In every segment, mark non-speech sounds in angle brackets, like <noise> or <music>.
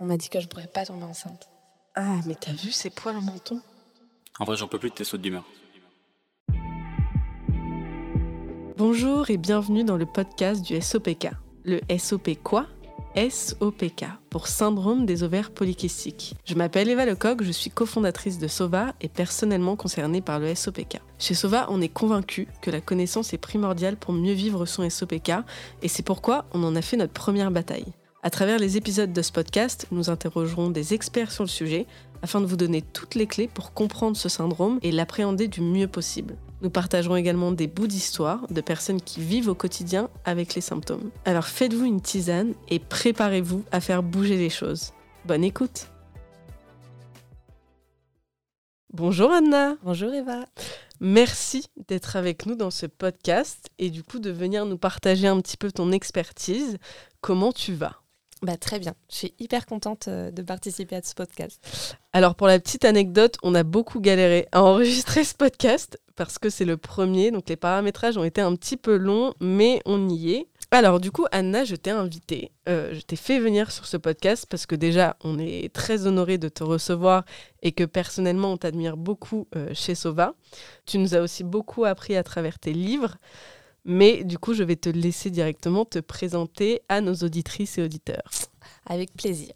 On m'a dit que je pourrais pas tomber enceinte. Ah, mais t'as vu ces poils au menton? En vrai, j'en peux plus de tes sautes d'humeur. Bonjour et bienvenue dans le podcast du SOPK. Le SOP quoi? SOPK pour syndrome des ovaires polykystiques. Je m'appelle Eva Lecoq, je suis cofondatrice de SOVA et personnellement concernée par le SOPK. Chez SOVA, on est convaincu que la connaissance est primordiale pour mieux vivre son SOPK et c'est pourquoi on en a fait notre première bataille. À travers les épisodes de ce podcast, nous interrogerons des experts sur le sujet afin de vous donner toutes les clés pour comprendre ce syndrome et l'appréhender du mieux possible. Nous partagerons également des bouts d'histoire de personnes qui vivent au quotidien avec les symptômes. Alors faites-vous une tisane et préparez-vous à faire bouger les choses. Bonne écoute Bonjour Anna Bonjour Eva Merci d'être avec nous dans ce podcast et du coup de venir nous partager un petit peu ton expertise. Comment tu vas? Bah, très bien. Je suis hyper contente euh, de participer à ce podcast. Alors, pour la petite anecdote, on a beaucoup galéré à enregistrer ce podcast parce que c'est le premier. Donc, les paramétrages ont été un petit peu longs, mais on y est. Alors, du coup, Anna, je t'ai invitée. Euh, je t'ai fait venir sur ce podcast parce que déjà, on est très honoré de te recevoir et que personnellement, on t'admire beaucoup euh, chez Sova. Tu nous as aussi beaucoup appris à travers tes livres. Mais du coup, je vais te laisser directement te présenter à nos auditrices et auditeurs. Avec plaisir.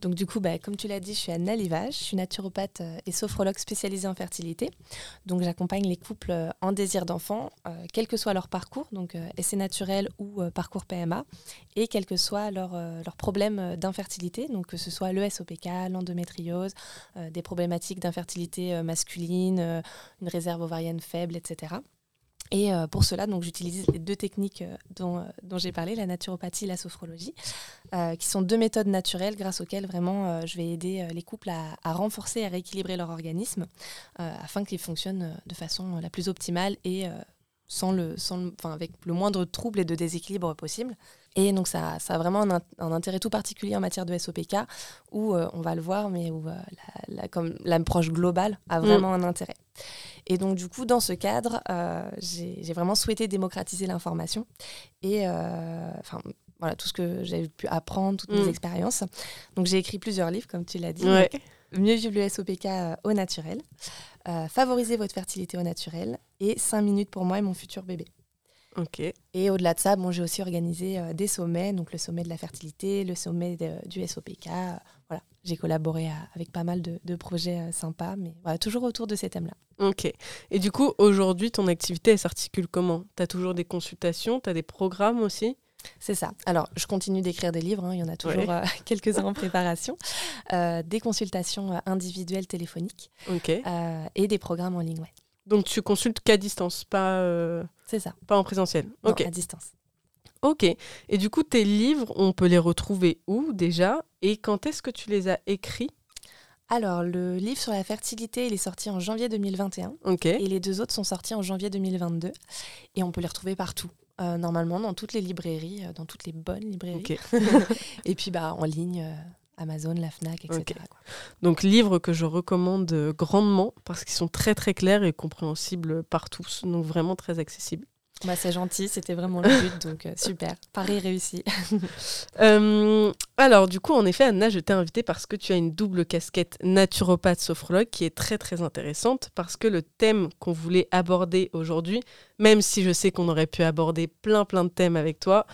Donc du coup, bah, comme tu l'as dit, je suis Anna Livage, je suis naturopathe euh, et sophrologue spécialisée en fertilité. Donc j'accompagne les couples euh, en désir d'enfant, euh, quel que soit leur parcours, donc essai naturel ou parcours PMA, et quel que soit leur, leur problème d'infertilité, donc que ce soit le SOPK, l'endométriose, des problématiques d'infertilité masculine, une réserve ovarienne faible, etc. Et euh, pour cela, donc, j'utilise les deux techniques euh, dont, euh, dont j'ai parlé, la naturopathie et la sophrologie, qui sont deux méthodes naturelles grâce auxquelles vraiment je vais aider les couples à, à, renforcer et à rééquilibrer leur organisme afin qu'ils fonctionnent de façon la plus optimale et sans avec le moindre trouble et de déséquilibre possible. Et donc ça, ça a vraiment un, intérêt tout particulier en matière de SOPK, où on va le voir, mais où la, comme l'approche globale a mm. vraiment un intérêt. Et donc, du coup, dans ce cadre, euh, j'ai vraiment souhaité démocratiser l'information et euh, enfin, voilà, tout ce que j'ai pu apprendre, toutes mes mm. expériences. Donc, j'ai écrit plusieurs livres, comme tu l'as dit. Mieux vivre le SOPK euh, au naturel, favoriser votre fertilité au naturel et 5 minutes pour moi et mon futur bébé. Ok. Et au-delà de ça, bon, j'ai aussi organisé des sommets, donc le sommet de la fertilité, le sommet du SOPK. voilà, j'ai collaboré avec pas mal de, projets sympas, mais voilà, toujours autour de ces thèmes-là. Ok. Et du coup, aujourd'hui, ton activité, elle s'articule comment? Tu as toujours des consultations? Tu as des programmes aussi? C'est ça. Alors, je continue d'écrire des livres, hein. il y en a toujours euh, <laughs> quelques-uns en <laughs> préparation. Euh, des consultations euh, individuelles téléphoniques et des programmes en ligne. Donc, tu consultes qu'à distance, pas, C'est ça. pas en présentiel non, à distance. Ok. Et du coup, tes livres, on peut les retrouver où déjà? Et quand est-ce que tu les as écrits? Alors, le livre sur la fertilité, il est sorti en janvier 2021. Et les deux autres sont sortis en janvier 2022. Et on peut les retrouver partout. Euh, normalement, dans toutes les librairies, euh, dans toutes les bonnes librairies. <laughs> et puis, bah, en ligne, euh, Amazon, la FNAC, etc. Donc, livres que je recommande grandement parce qu'ils sont très, très clairs et compréhensibles par tous. Donc, vraiment très accessibles. Bah, c'est gentil, c'était vraiment le but, donc euh, super. <laughs> Paris réussi. <laughs> Euh, alors, du coup, en effet, Anna, je t'ai invitée parce que tu as une double casquette naturopathe sophrologue qui est très très intéressante parce que le thème qu'on voulait aborder aujourd'hui, même si je sais qu'on aurait pu aborder plein plein de thèmes avec toi,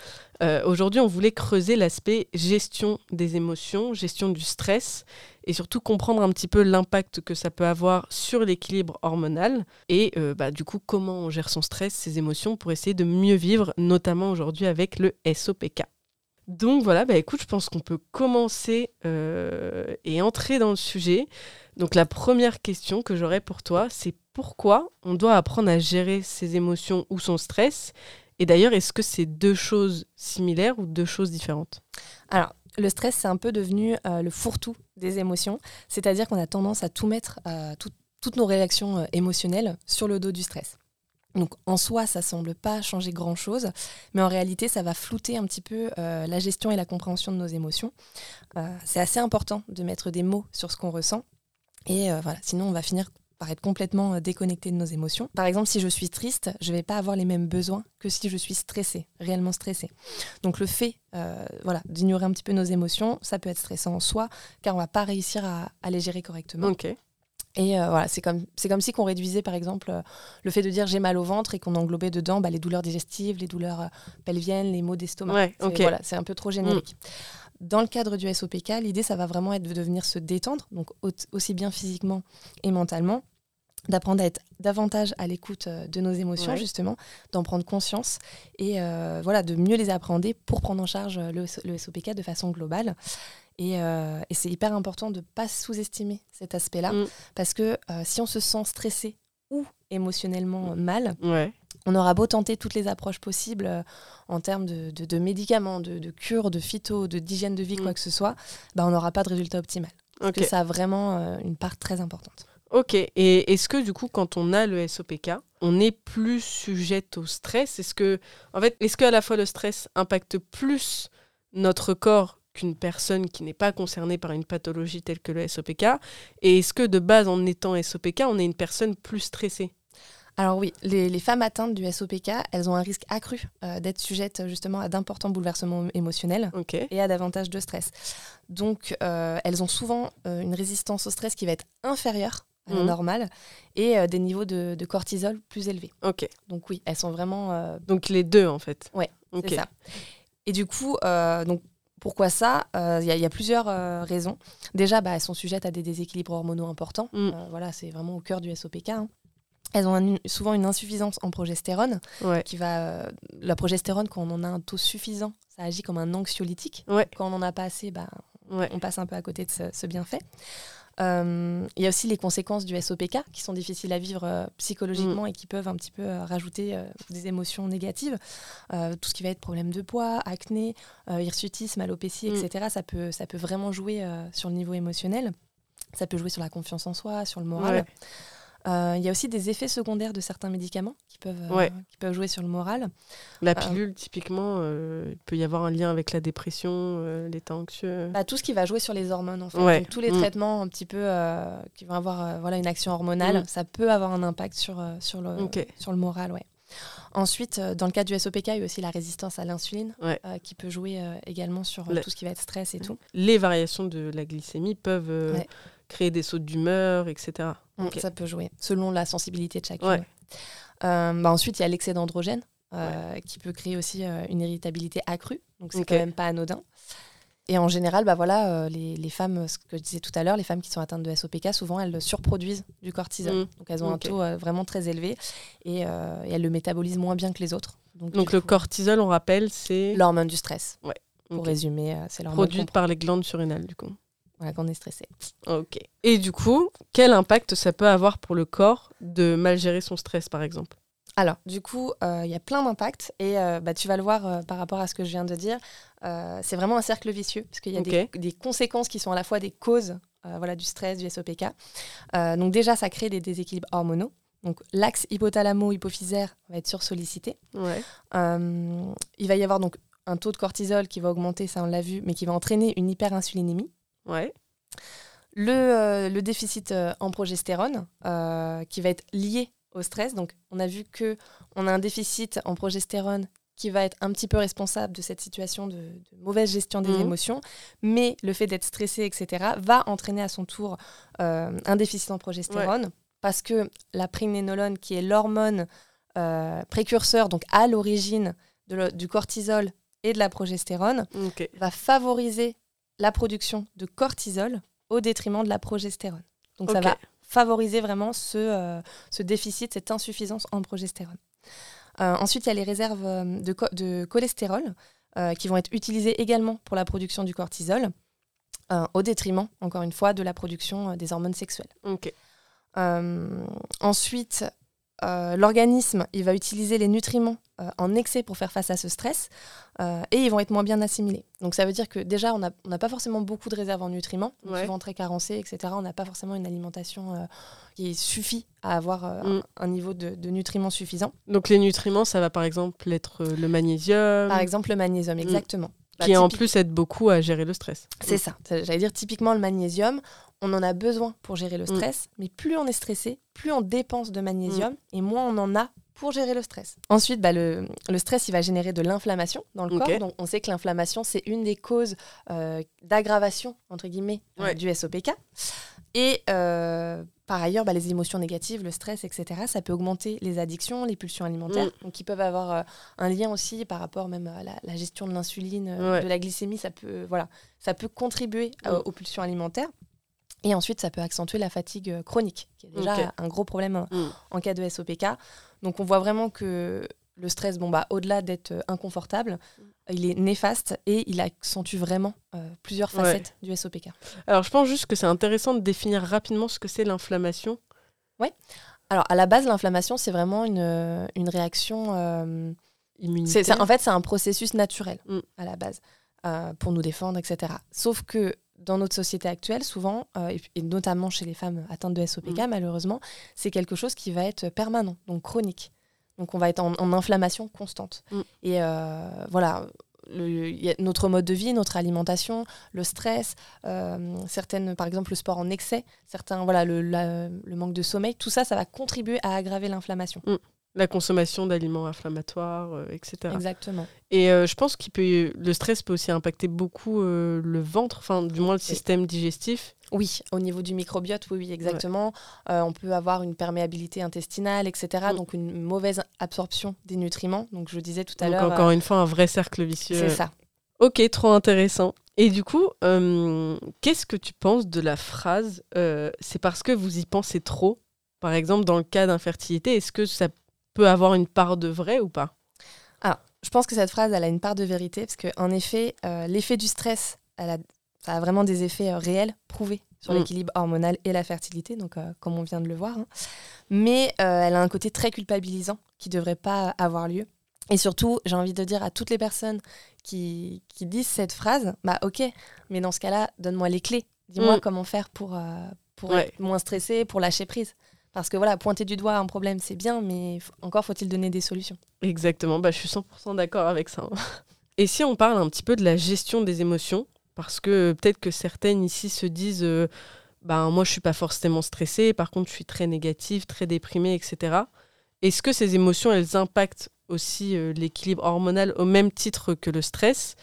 euh, aujourd'hui, on voulait creuser l'aspect gestion des émotions, gestion du stress et surtout comprendre un petit peu l'impact que ça peut avoir sur l'équilibre hormonal et euh, bah, du coup comment on gère son stress, ses émotions pour essayer de mieux vivre, notamment aujourd'hui avec le SOPK. Donc voilà, bah écoute, je pense qu'on peut commencer euh, et entrer dans le sujet. Donc la première question que j'aurais pour toi, c'est pourquoi on doit apprendre à gérer ses émotions ou son stress? Et d'ailleurs, est-ce que c'est deux choses similaires ou deux choses différentes? Alors, le stress, c'est un peu devenu euh, le fourre-tout des émotions. C'est-à-dire qu'on a tendance à tout mettre, euh, toutes nos réactions euh, émotionnelles sur le dos du stress. Donc en soi, ça semble pas changer grand-chose, mais en réalité, ça va flouter un petit peu la gestion et la compréhension de nos émotions. c'est assez important de mettre des mots sur ce qu'on ressent, et voilà, sinon on va finir paraître complètement euh, déconnecté de nos émotions. Par exemple, si je suis triste, je ne vais pas avoir les mêmes besoins que si je suis stressée, réellement stressée. Donc le fait euh, voilà, d'ignorer un petit peu nos émotions, ça peut être stressant en soi, car on va pas réussir à, à les gérer correctement. Et euh, voilà, c'est comme, c'est comme si qu'on réduisait par exemple euh, le fait de dire j'ai mal au ventre et qu'on englobait dedans bah, les douleurs digestives, les douleurs euh, pelviennes, les maux d'estomac. Ouais, C'est-. Voilà, c'est un peu trop générique. Dans le cadre du SOPK, l'idée, ça va vraiment être de venir se détendre, donc au- aussi bien physiquement et mentalement, d'apprendre à être davantage à l'écoute euh, de nos émotions, Ouais. justement, d'en prendre conscience et euh, voilà, de mieux les appréhender pour prendre en charge euh, le, le SOPK de façon globale. Et, euh, et c'est hyper important de ne pas sous-estimer cet aspect-là, Mm. parce que euh, si on se sent stressé ou émotionnellement euh, mal, Ouais. on aura beau tenter toutes les approches possibles en termes de, de- de médicaments, de, de cures, de phyto, de d'hygiène de vie, Mm. quoi que ce soit, bah, on n'aura pas de résultat optimal. Parce Ok. que ça a vraiment une part très importante. Ok. Et est-ce que du coup, quand on a le SOPK, on est plus sujette au stress? Est-ce que, en fait, est-ce qu'à la fois le stress impacte plus notre corps qu'une personne qui n'est pas concernée par une pathologie telle que le SOPK Et est-ce que de base, en étant SOPK, on est une personne plus stressée? Alors oui, les, les femmes atteintes du SOPK, elles ont un risque accru euh, d'être sujettes justement à d'importants bouleversements émotionnels et à davantage de stress. Donc euh, elles ont souvent euh, une résistance au stress qui va être inférieure à la Mhm. normale et euh, des niveaux de, de cortisol plus élevés. Ok. Donc oui, elles sont vraiment euh, Donc les deux, en fait. Ouais, Ok. C'est ça. Et du coup, euh, donc, pourquoi ça Euh, Il y, a- il y a plusieurs euh, raisons. Déjà, bah, elles sont sujettes à des déséquilibres hormonaux importants. Mm. Euh, voilà, c'est vraiment au cœur du SOPK. hein. Elles ont un- souvent une insuffisance en progestérone, Ouais. qui va. la progestérone, quand on en a un taux suffisant, ça agit comme un anxiolytique. Ouais. Quand on n'en a pas assez, bah, Ouais. on passe un peu à côté de ce, ce bienfait. Euh, Il y a aussi les conséquences du SOPK qui sont difficiles à vivre euh, psychologiquement et qui peuvent un petit peu euh, rajouter des émotions négatives. Tout ce qui va être problème de poids, acné, hirsutisme, alopécie, Mm. etc. Ça peut, ça peut vraiment jouer sur le niveau émotionnel. Ça peut jouer sur la confiance en soi, sur le moral. Ouais. Euh, Il y a aussi des effets secondaires de certains médicaments qui peuvent, euh, Ouais. qui peuvent jouer sur le moral. La Euh, pilule, typiquement, euh, il peut y avoir un lien avec la dépression, euh, l'état anxieux. Bah, tout ce qui va jouer sur les hormones, en fait. Ouais. Donc, tous les Mm. traitements un petit peu euh, qui vont avoir euh, voilà, une action hormonale, Mm. ça peut avoir un impact sur, euh, sur, le, sur le moral. Ouais. Ensuite, euh, dans le cas du SOPK, il y a aussi la résistance à l'insuline Ouais. euh, qui peut jouer euh, également sur euh, tout ce qui va être stress et tout. Les variations de la glycémie peuvent euh, Ouais. Créer des sautes d'humeur, etc. Mm. Ça peut jouer, selon la sensibilité de. Ouais. ouais. Euh, bah, ensuite, il y a l'excès d'androgène euh, qui peut créer aussi euh, une irritabilité accrue. Donc, c'est quand même pas anodin. Et en général, bah voilà, les, les femmes, ce que je disais tout à l'heure, les femmes qui sont atteintes de SOPK, souvent elles surproduisent du cortisol. Mm. Donc elles ont un taux vraiment très élevé et, et elles le métabolisent moins bien que les autres. Donc, le coup, cortisol, on rappelle, c'est L'hormone du stress. Ouais, Pour résumer, c'est l'hormone produite par les glandes surrénales, du coup. Voilà, quand on est stressé. Ok. Et du coup, quel impact ça peut avoir pour le corps de mal gérer son stress, par exemple? Alors, du coup, euh, il y a plein d'impacts et euh, bah, tu vas le voir euh, par rapport à ce que je viens de dire. C'est vraiment un cercle vicieux parce qu'il y a des, des conséquences qui sont à la fois des causes voilà, du stress, du SOPK. Donc déjà, ça crée des déséquilibres hormonaux. Donc l'axe hypothalamo-hypophysaire va être sursollicité. Ouais. Il va y avoir donc un taux de cortisol qui va augmenter, ça on l'a vu, mais qui va entraîner une hyperinsulinémie. Ouais. Le, euh, le déficit euh, en progestérone euh, qui va être lié au stress. Donc, on a vu que on a un déficit en progestérone qui va être un petit peu responsable de cette situation de, de mauvaise gestion des Mhm. émotions, mais le fait d'être stressé, etc., va entraîner à son tour euh, un déficit en progestérone parce que la pregnénolone, qui est l'hormone euh, précurseur, donc à l'origine du cortisol et de la progestérone, va favoriser la production de cortisol au détriment de la progestérone. Donc ça va favoriser vraiment ce, euh, ce déficit, cette insuffisance en progestérone. Euh, ensuite, il y a les réserves euh, de, co- de cholestérol euh, qui vont être utilisées également pour la production du cortisol, au détriment, encore une fois, de la production des hormones sexuelles. Ensuite, euh, l'organisme, il va utiliser les nutriments euh, en excès pour faire face à ce stress euh, et ils vont être moins bien assimilés. Donc ça veut dire que déjà, on n'a on pas forcément beaucoup de réserves en nutriments, on est Ouais. souvent très carencé, etc. On n'a pas forcément une alimentation qui suffit à avoir Mm. un, un niveau de, de nutriments suffisant. Donc les nutriments, ça va par exemple être le magnésium. Par exemple, le magnésium, exactement. Bah, qui en plus aide beaucoup à gérer le stress. C'est ça. J'allais dire typiquement le magnésium, on en a besoin pour gérer Mm. le stress, mais plus on est stressé, plus on dépense de magnésium Mm. et moins on en a pour gérer le stress. Ensuite, bah, le, le stress, il va générer de l'inflammation dans le corps. Donc, on sait que l'inflammation, c'est une des causes euh, d'aggravation, entre guillemets, euh, du SOPK. Et euh, par ailleurs, bah, les émotions négatives, le stress, etc., ça peut augmenter les addictions, les pulsions alimentaires, Mm. donc qui peuvent avoir euh, un lien aussi par rapport même à la, la gestion de l'insuline, euh, Ouais. de la glycémie. Ça peut, voilà, ça peut contribuer euh, Mm. aux pulsions alimentaires. Et ensuite, ça peut accentuer la fatigue chronique, qui est déjà un gros problème en- Mm. en cas de SOPK. Donc on voit vraiment que le stress, bon, bah, au-delà d'être inconfortable, il est néfaste et il accentue vraiment euh, plusieurs Ouais. facettes du SOPK. Alors, je pense juste que c'est intéressant de définir rapidement ce que c'est l'inflammation. Alors à la base, l'inflammation, c'est vraiment une, euh, une réaction... euh, c'est- en fait, c'est un processus naturel Mm. à la base euh, pour nous défendre, etc. Sauf que dans notre société actuelle, souvent, et, et notamment chez les femmes atteintes de SOPK, Mm. malheureusement, c'est quelque chose qui va être permanent, donc chronique. Donc on va être en, en inflammation constante. Mm. Et euh, voilà, le- il y a notre mode de vie, notre alimentation, le stress, euh, certaines, par exemple le sport en excès, certains, voilà, le, la- le manque de sommeil, tout ça, ça va contribuer à aggraver l'inflammation. La consommation d'aliments inflammatoires, euh, etc. Exactement. Et euh, je pense que le stress peut aussi impacter beaucoup euh, le ventre, enfin, du moins le système digestif. Oui, au niveau du microbiote, oui, oui, exactement. On peut avoir une perméabilité intestinale, etc. Mm. Donc une mauvaise absorption des nutriments. Donc je disais tout à l'heure. encore une fois, un vrai cercle vicieux. c'est ça. Ok, trop intéressant. Et du coup, qu'est-ce que tu penses de la phrase C'est parce que vous y pensez trop Par exemple, dans le cas d'infertilité, est-ce que ça peut avoir une part de vrai ou pas? Je pense que cette phrase, elle a une part de vérité, parce qu'en effet, euh, l'effet du stress, elle a, ça a vraiment des effets euh, réels, prouvés sur Mm. l'équilibre hormonal et la fertilité, donc euh, comme on vient de le voir. hein. Mais elle a un côté très culpabilisant qui ne devrait pas avoir lieu. Et surtout, j'ai envie de dire à toutes les personnes qui, qui disent cette phrase, bah ok, mais dans ce cas-là, donne-moi les clés. Dis-moi Mm. comment faire pour, pour Ouais. être moins stressé, pour lâcher prise. Parce que voilà, pointer du doigt un problème, c'est bien, mais encore faut-il donner des solutions. Exactement, bah, je suis 100% d'accord avec ça. hein. <laughs> Et si on parle un petit peu de la gestion des émotions, parce que peut-être que certaines ici se disent, euh, bah, moi je suis pas forcément stressée, par contre je suis très négative, très déprimée, etc. Est-ce que ces émotions, elles impactent aussi euh, l'équilibre hormonal au même titre que le stress?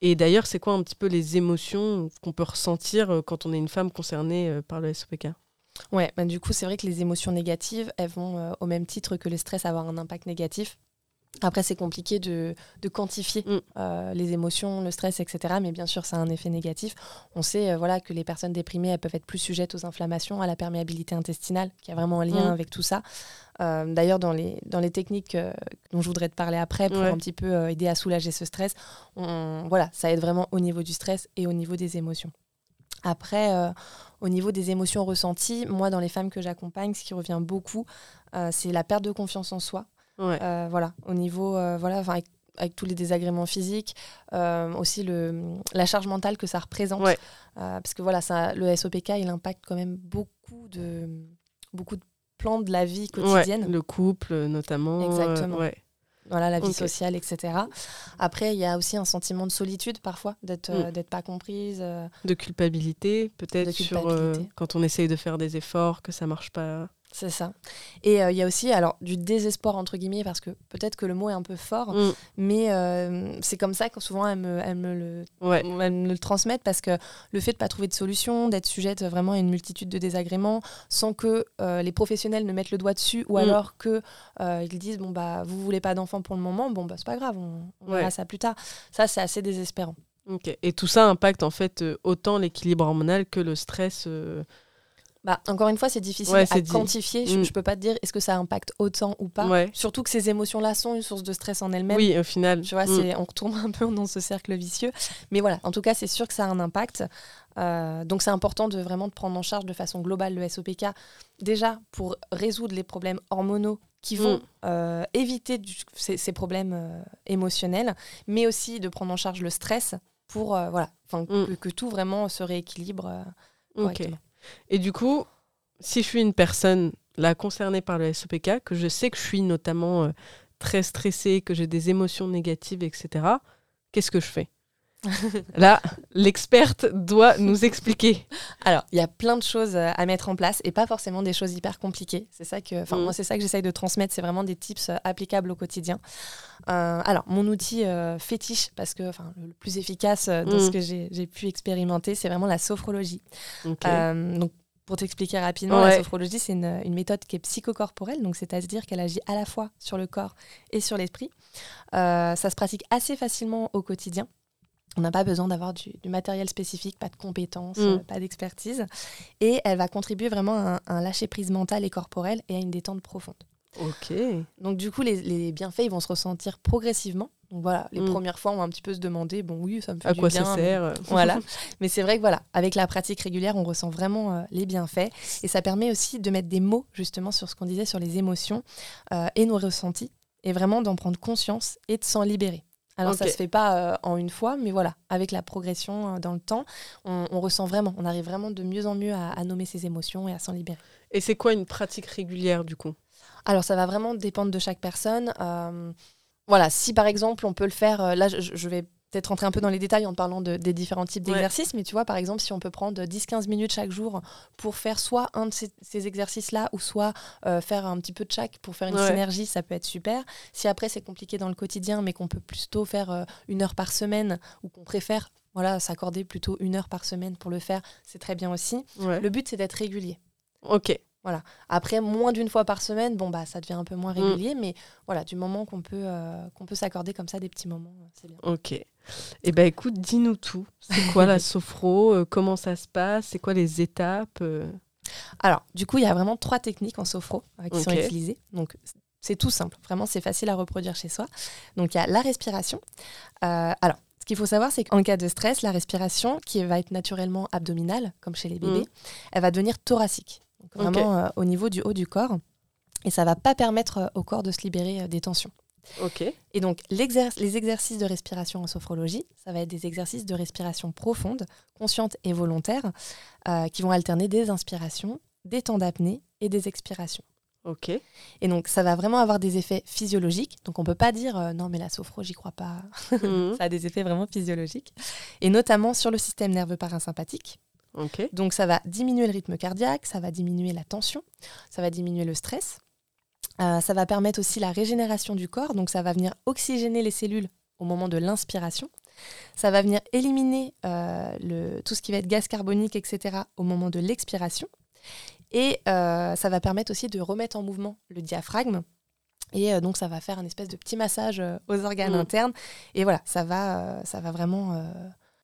Et d'ailleurs, c'est quoi un petit peu les émotions qu'on peut ressentir euh, quand on est une femme concernée euh, par le SOPK Ouais, bah du coup, c'est vrai que les émotions négatives, elles vont euh, au même titre que le stress avoir un impact négatif. Après, c'est compliqué de, de quantifier Mm. euh, les émotions, le stress, etc. Mais bien sûr, ça a un effet négatif. On sait euh, voilà, que les personnes déprimées, elles peuvent être plus sujettes aux inflammations, à la perméabilité intestinale, qui a vraiment un lien Mm. avec tout ça. Euh, D'ailleurs, dans les, dans les techniques euh, dont je voudrais te parler après, pour Ouais. un petit peu euh, aider à soulager ce stress, on- voilà, ça aide vraiment au niveau du stress et au niveau des émotions. Après, euh, au niveau des émotions ressenties, moi, dans les femmes que j'accompagne, ce qui revient beaucoup, euh, c'est la perte de confiance en soi. Ouais. Euh, voilà, au niveau, voilà, avec, avec tous les désagréments physiques, aussi le, la charge mentale que ça représente. Ouais. Parce que voilà, ça, le SOPK, il impacte quand même beaucoup de, beaucoup de plans de la vie quotidienne. Ouais, le couple notamment. Exactement. Voilà, la vie sociale, etc. Après, il y a aussi un sentiment de solitude parfois, d'être Mm. euh, d'être pas comprise. euh, De culpabilité, peut-être sur euh, quand on essaye de faire des efforts, que ça marche pas. C'est ça. Et euh, il y a aussi alors du désespoir entre guillemets parce que peut-être que le mot est un peu fort, Mm. mais euh, c'est comme ça que souvent elles me, elles me le Ouais. elles me le transmettent parce que le fait de pas trouver de solution, d'être sujette vraiment à une multitude de désagréments, sans que euh, les professionnels ne mettent le doigt dessus, ou Mm. alors que ils disent bon bah vous voulez pas d'enfant pour le moment, bon bah c'est pas grave, on, on Ouais. verra ça plus tard. Ça c'est assez désespérant. Ok. Et tout ça impacte en fait euh, autant l'équilibre hormonal que le stress. euh, Bah, encore une fois, c'est difficile Ouais, à dit. quantifier. Je, Mm. je peux pas te dire est-ce que ça impacte autant ou pas? Ouais. Surtout que ces émotions-là sont une source de stress en elles-mêmes. Oui, au final. Tu vois, Mm. on retourne un peu dans ce cercle vicieux. Mais voilà, en tout cas, c'est sûr que ça a un impact. Euh, donc, c'est important de vraiment de prendre en charge de façon globale le SOPK. Déjà, pour résoudre les problèmes hormonaux qui vont Mm. euh, éviter du- ces, ces problèmes euh, émotionnels, mais aussi de prendre en charge le stress pour voilà, Mm. que, que tout vraiment se rééquilibre Ok. correctement. Et du coup, si je suis une personne là concernée par le SOPK, que je sais que je suis notamment euh, très stressée, que j'ai des émotions négatives, etc., qu'est-ce que je fais? <laughs> Là, l'experte doit nous expliquer. Alors, il y a plein de choses euh, à mettre en place et pas forcément des choses hyper compliquées. C'est ça que, enfin, Mm. moi, c'est ça que j'essaye de transmettre. C'est vraiment des tips euh, applicables au quotidien. Euh, alors, mon outil euh, fétiche, parce que, enfin, le plus efficace euh, dans Mm. ce que j'ai pu expérimenter, c'est vraiment la sophrologie. Donc, pour t'expliquer rapidement, Ouais. la sophrologie, c'est une, une méthode qui est psychocorporelle, donc c'est-à-dire qu'elle agit à la fois sur le corps et sur l'esprit. Euh, ça se pratique assez facilement au quotidien. On n'a pas besoin d'avoir du, du matériel spécifique, pas de compétences, Mm. euh, pas d'expertise. Et elle va contribuer vraiment à un, un lâcher-prise mental et corporel et à une détente profonde. ok. Donc du coup, les, les bienfaits, ils vont se ressentir progressivement. Donc voilà, les Mm. premières fois, on va un petit peu se demander, bon oui, ça me fait À du quoi bien, ça mais- sert <laughs> voilà. <laughs> Mais c'est vrai que voilà, avec la pratique régulière, on ressent vraiment euh, les bienfaits. Et ça permet aussi de mettre des mots justement sur ce qu'on disait sur les émotions euh, et nos ressentis. Et vraiment d'en prendre conscience et de s'en libérer. Alors ça Ok. se fait pas euh, en une fois, mais voilà, avec la progression euh, dans le temps, on, on ressent vraiment, on arrive vraiment de mieux en mieux à, à nommer ses émotions et à s'en libérer. Et c'est quoi une pratique régulière du coup? Alors, ça va vraiment dépendre de chaque personne. Euh, voilà, si par exemple, on peut le faire, là, je, je vais peut-être rentrer un peu dans les détails en parlant de- des différents types Ouais. d'exercices, mais tu vois, par exemple, si on peut prendre 10-15 minutes chaque jour pour faire soit un de ces, ces exercices-là, ou soit euh, faire un petit peu de chaque pour faire une Ouais. synergie, ça peut être super. Si après, c'est compliqué dans le quotidien, mais qu'on peut plutôt faire euh, une heure par semaine, ou qu'on préfère voilà, s'accorder plutôt une heure par semaine pour le faire, c'est très bien aussi. Ouais. Le but, c'est d'être régulier. Ok. Après, moins d'une fois par semaine, bon, bah, ça devient un peu moins Mm. régulier, mais voilà, du moment qu'on peut, euh, qu'on peut s'accorder comme ça des petits moments, euh, c'est bien. Ok. Eh ben écoute, dis-nous tout. C'est quoi la <laughs> sophro euh, Comment ça se passe? C'est quoi les étapes euh? Alors, du coup, il y a vraiment trois techniques en sophro qui sont utilisées. Donc, c'est tout simple. Vraiment, c'est facile à reproduire chez soi. Donc, il y a la respiration. Alors, ce qu'il faut savoir, c'est qu'en cas de stress, la respiration, qui va être naturellement abdominale, comme chez les bébés, Mhm. elle va devenir thoracique. Donc, vraiment euh, au niveau du haut du corps. Et ça va pas permettre euh, au corps de se libérer euh, des tensions. Ok. Et donc, les exercices de respiration en sophrologie, ça va être des exercices de respiration profonde, consciente et volontaire, euh, qui vont alterner des inspirations, des temps d'apnée et des expirations. Ok. Et donc, ça va vraiment avoir des effets physiologiques. Donc, on peut pas dire euh, non, mais la sophro, j'y crois pas. Mhm. <laughs> ça a des effets vraiment physiologiques. Et notamment sur le système nerveux parasympathique. Donc, ça va diminuer le rythme cardiaque, ça va diminuer la tension, ça va diminuer le stress. Euh, ça va permettre aussi la régénération du corps. Donc, ça va venir oxygéner les cellules au moment de l'inspiration. Ça va venir éliminer euh, le, tout ce qui va être gaz carbonique, etc., au moment de l'expiration. Et euh, ça va permettre aussi de remettre en mouvement le diaphragme. Et donc, ça va faire un espèce de petit massage aux organes Mm. internes. Et voilà, ça va, ça va vraiment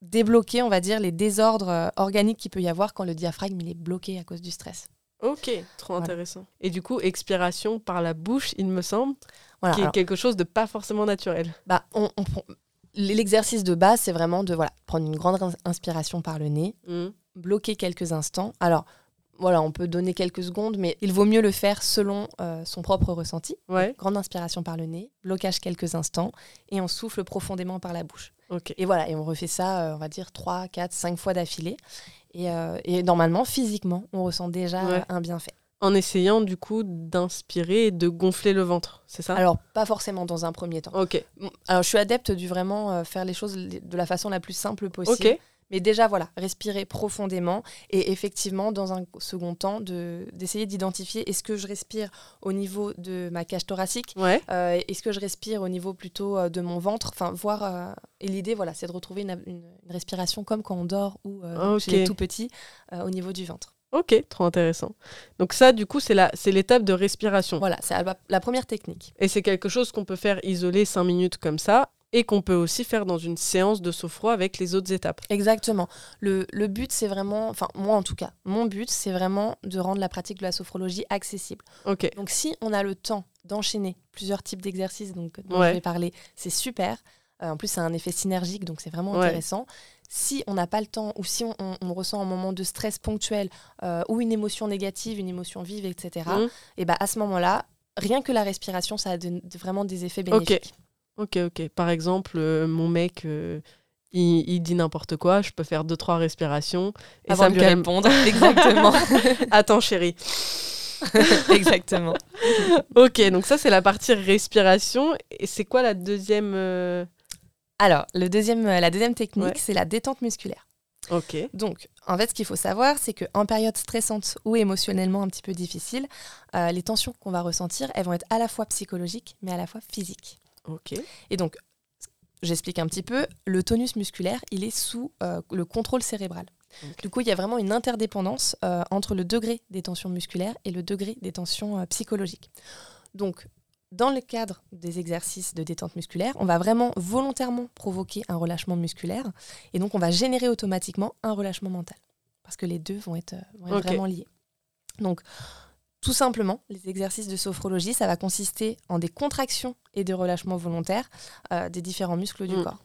débloquer, on va dire, les désordres euh, organiques qu'il peut y avoir quand le diaphragme il est bloqué à cause du stress. Ok. Trop Voilà. intéressant. Et du coup, expiration par la bouche, il me semble, Voilà, qui est quelque chose de pas forcément naturel. bah, on- L'exercice de base, c'est vraiment de voilà, prendre une grande ins- inspiration par le nez, Mhm. bloquer quelques instants. Alors, voilà, on peut donner quelques secondes, mais il vaut mieux le faire selon euh, son propre ressenti. Ouais. Grande inspiration par le nez, blocage quelques instants, et on souffle profondément par la bouche. Et voilà, et on refait ça, euh, on va dire, 3, 4, 5 fois d'affilée. Et, euh, et normalement, physiquement, on ressent déjà Ouais. un bienfait. En essayant du coup d'inspirer et de gonfler le ventre, c'est ça? Alors, pas forcément dans un premier temps. Ok. Alors, je suis adepte du vraiment faire les choses de la façon la plus simple possible. Mais déjà, voilà, respirer profondément et effectivement, dans un second temps, de- d'essayer d'identifier est-ce que je respire au niveau de ma cage thoracique Ouais. euh, Est-ce que je respire au niveau plutôt euh, de mon ventre? Enfin, voir. euh, et l'idée, voilà, c'est de retrouver une, une- une respiration comme quand on dort ou euh, Ok. chez les tout petits euh, au niveau du ventre. Ok. Trop intéressant. Donc ça, du coup, c'est l'étape de respiration. Voilà, c'est la, la première technique. Et c'est quelque chose qu'on peut faire isolé 5 minutes comme ça et qu'on peut aussi faire dans une séance de sophro avec les autres étapes. Exactement. Le, le but, c'est vraiment, enfin, moi en tout cas, mon but, c'est vraiment de rendre la pratique de la sophrologie accessible. Ok. Donc, si on a le temps d'enchaîner plusieurs types d'exercices donc, dont Ouais. je vais parler, c'est super. Euh, en plus, a un effet synergique, donc c'est vraiment Ouais. intéressant. Si on n'a pas le temps ou si on, on- on ressent un moment de stress ponctuel euh, ou une émotion négative, une émotion vive, etc., Mhm. et ben à ce moment-là, rien que la respiration, ça a de- de- vraiment des effets bénéfiques. Ok, ok. Par exemple, euh, mon mec, euh, il, il dit n'importe quoi, je peux faire deux trois respirations et Avant ça de me lui calme. répondre. <laughs> Exactement. <laughs> Attends, chérie. <laughs> Exactement. Ok, donc ça c'est la partie respiration. Et c'est quoi la deuxième euh, Alors, le deuxième, la deuxième technique, Ouais. c'est la détente musculaire. Ok. Donc, en fait, ce qu'il faut savoir, c'est qu'en période stressante ou émotionnellement un petit peu difficile, euh, les tensions qu'on va ressentir, elles vont être à la fois psychologiques, mais à la fois physiques. Ok. Et donc, j'explique un petit peu, le tonus musculaire, il est sous euh, le contrôle cérébral. Du coup, il y a vraiment une interdépendance euh, entre le degré des tensions musculaires et le degré des tensions euh, psychologiques. Donc, dans le cadre des exercices de détente musculaire, on va vraiment volontairement provoquer un relâchement musculaire et donc on va générer automatiquement un relâchement mental parce que les deux vont être, vont être Ok. vraiment liés. Donc, tout simplement, les exercices de sophrologie, ça va consister en des contractions et des relâchements volontaires euh, des différents muscles du Mm. corps.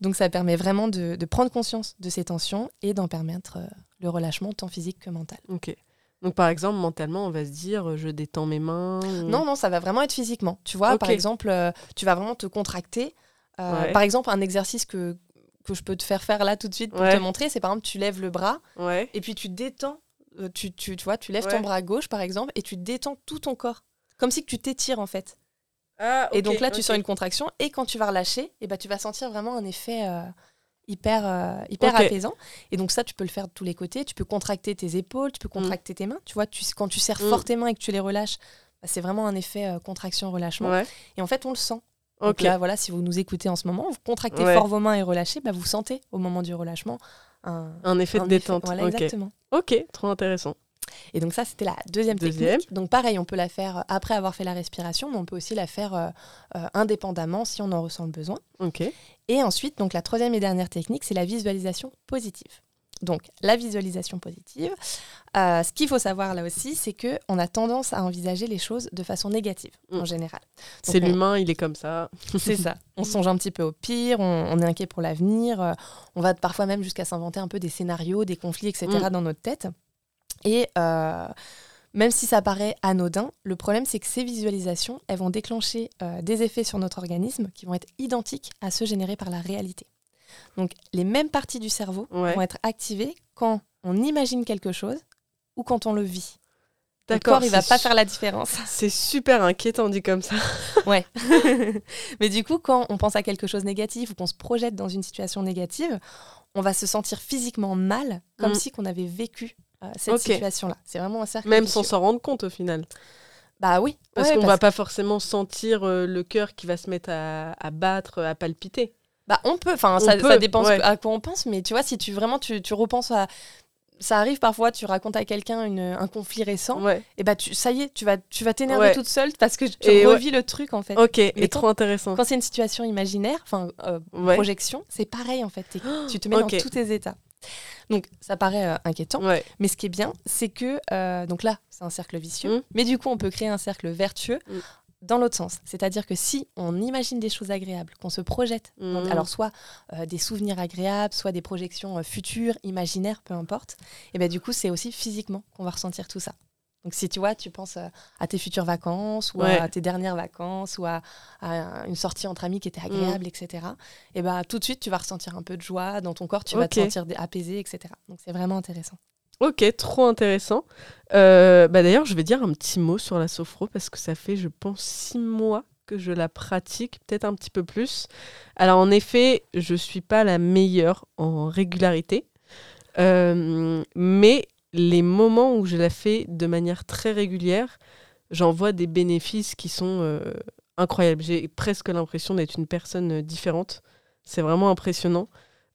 Donc, ça permet vraiment de, de prendre conscience de ces tensions et d'en permettre euh, le relâchement tant physique que mental. Ok. Donc par exemple, mentalement, on va se dire, je détends mes mains. ou- Non, non, ça va vraiment être physiquement. Tu vois, par exemple, euh, tu vas vraiment te contracter. Ouais. Par exemple, un exercice que, que je peux te faire faire là tout de suite pour Ouais. te montrer, c'est par exemple, tu lèves le bras Ouais. et puis tu détends, tu, tu, tu vois, tu lèves Ouais. ton bras gauche par exemple et tu détends tout ton corps. Comme si tu t'étires en fait. Ah, et donc là, tu sens une contraction et quand tu vas relâcher, et ben, tu vas sentir vraiment un effet euh, hyper, euh, hyper apaisant. Et donc ça, tu peux le faire de tous les côtés. Tu peux contracter tes épaules, tu peux contracter tes mains. Tu vois, tu, quand tu serres Mm. fort tes mains et que tu les relâches, bah, c'est vraiment un effet euh, contraction-relâchement. Ouais. Et en fait, on le sent. Donc là, voilà, si vous nous écoutez en ce moment, vous contractez Ouais. fort vos mains et relâchez, bah, vous sentez au moment du relâchement un, Un effet de détente. Voilà, exactement. Ok, trop intéressant. Et donc ça, c'était la deuxième, Deuxième. technique. Donc pareil, on peut la faire euh, après avoir fait la respiration, mais on peut aussi la faire euh, euh, indépendamment si on en ressent le besoin. Et ensuite, donc la troisième et dernière technique, c'est la visualisation positive. Donc la visualisation positive, euh, ce qu'il faut savoir là aussi, c'est que on a tendance à envisager les choses de façon négative en Mm. général. C'est on- l'humain, il est comme ça. <laughs> C'est ça. On songe un petit peu au pire, on, on est inquiet pour l'avenir, euh, on va parfois même jusqu'à s'inventer un peu des scénarios, des conflits, etc. Mm. dans notre tête. Et euh, même si ça paraît anodin, le problème c'est que ces visualisations, elles vont déclencher des effets sur notre organisme qui vont être identiques à ceux générés par la réalité. Donc les mêmes parties du cerveau Ouais. vont être activées quand on imagine quelque chose ou quand on le vit. Le D'accord. corps, il va pas faire la différence. <laughs> C'est super inquiétant dit comme ça. <laughs> Ouais. <laughs> Mais du coup, quand on pense à quelque chose de négatif ou qu'on se projette dans une situation négative, on va se sentir physiquement mal, comme Mm. si qu'on avait vécu euh, cette situation-là. C'est vraiment un cercle. Même sans s'en rendre compte au final. Bah oui. Parce Ouais, qu'on va pas forcément sentir euh, le cœur qui va se mettre à, à battre, à palpiter. Bah on peut. Enfin, On ça, peut, ça dépend ouais. à quoi on pense. Mais tu vois, si tu vraiment tu, tu repenses à ça arrive parfois, tu racontes à quelqu'un un conflit récent, Ouais. et bah tu, ça y est, tu vas, tu vas t'énerver Ouais. toute seule parce que tu Et revis le truc en fait. Ok, et quand- trop intéressant. Quand c'est une situation imaginaire, enfin euh, projection, c'est pareil en fait. <gasps> Tu te mets dans tous tes états. Donc ça paraît euh, inquiétant, Ouais. mais ce qui est bien, c'est que euh, donc là, c'est un cercle vicieux, Mm. mais du coup, on peut créer un cercle vertueux. Mm. Dans l'autre sens, c'est-à-dire que si on imagine des choses agréables, qu'on se projette, Mm. alors soit euh, des souvenirs agréables, soit des projections euh, futures, imaginaires, peu importe, et ben du coup c'est aussi physiquement qu'on va ressentir tout ça. Donc si tu vois, tu penses euh, à tes futures vacances ou Ouais. à tes dernières vacances ou à, à une sortie entre amis qui était Mm. agréable, etc. Et ben tout de suite tu vas ressentir un peu de joie dans ton corps, tu vas te sentir apaisé, etc. Donc c'est vraiment intéressant. Ok, trop intéressant. Euh, bah D'ailleurs, je vais dire un petit mot sur la sophro parce que ça fait, je pense, six mois que je la pratique, peut-être un petit peu plus. Alors, en effet, je suis pas la meilleure en régularité, Euh, mais les moments où je la fais de manière très régulière, j'en vois des bénéfices qui sont euh, incroyables. J'ai presque l'impression d'être une personne différente. C'est vraiment impressionnant.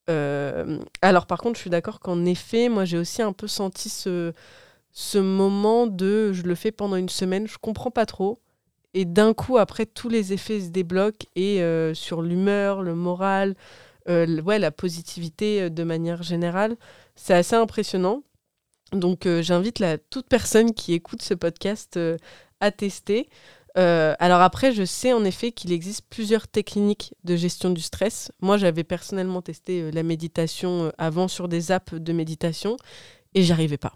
Euh, alors par contre, je suis d'accord qu'en effet, moi j'ai aussi un peu senti ce, ce moment de je le fais pendant une semaine, je comprends pas trop. Et d'un coup, après, tous les effets se débloquent et euh, sur l'humeur, le moral, euh, ouais, la positivité de manière générale, c'est assez impressionnant. Donc j'invite toute personne qui écoute ce podcast à tester. Euh, alors après, je sais en effet qu'il existe plusieurs techniques de gestion du stress. Moi, j'avais personnellement testé euh, la méditation euh, avant sur des apps de méditation et j'y arrivais pas.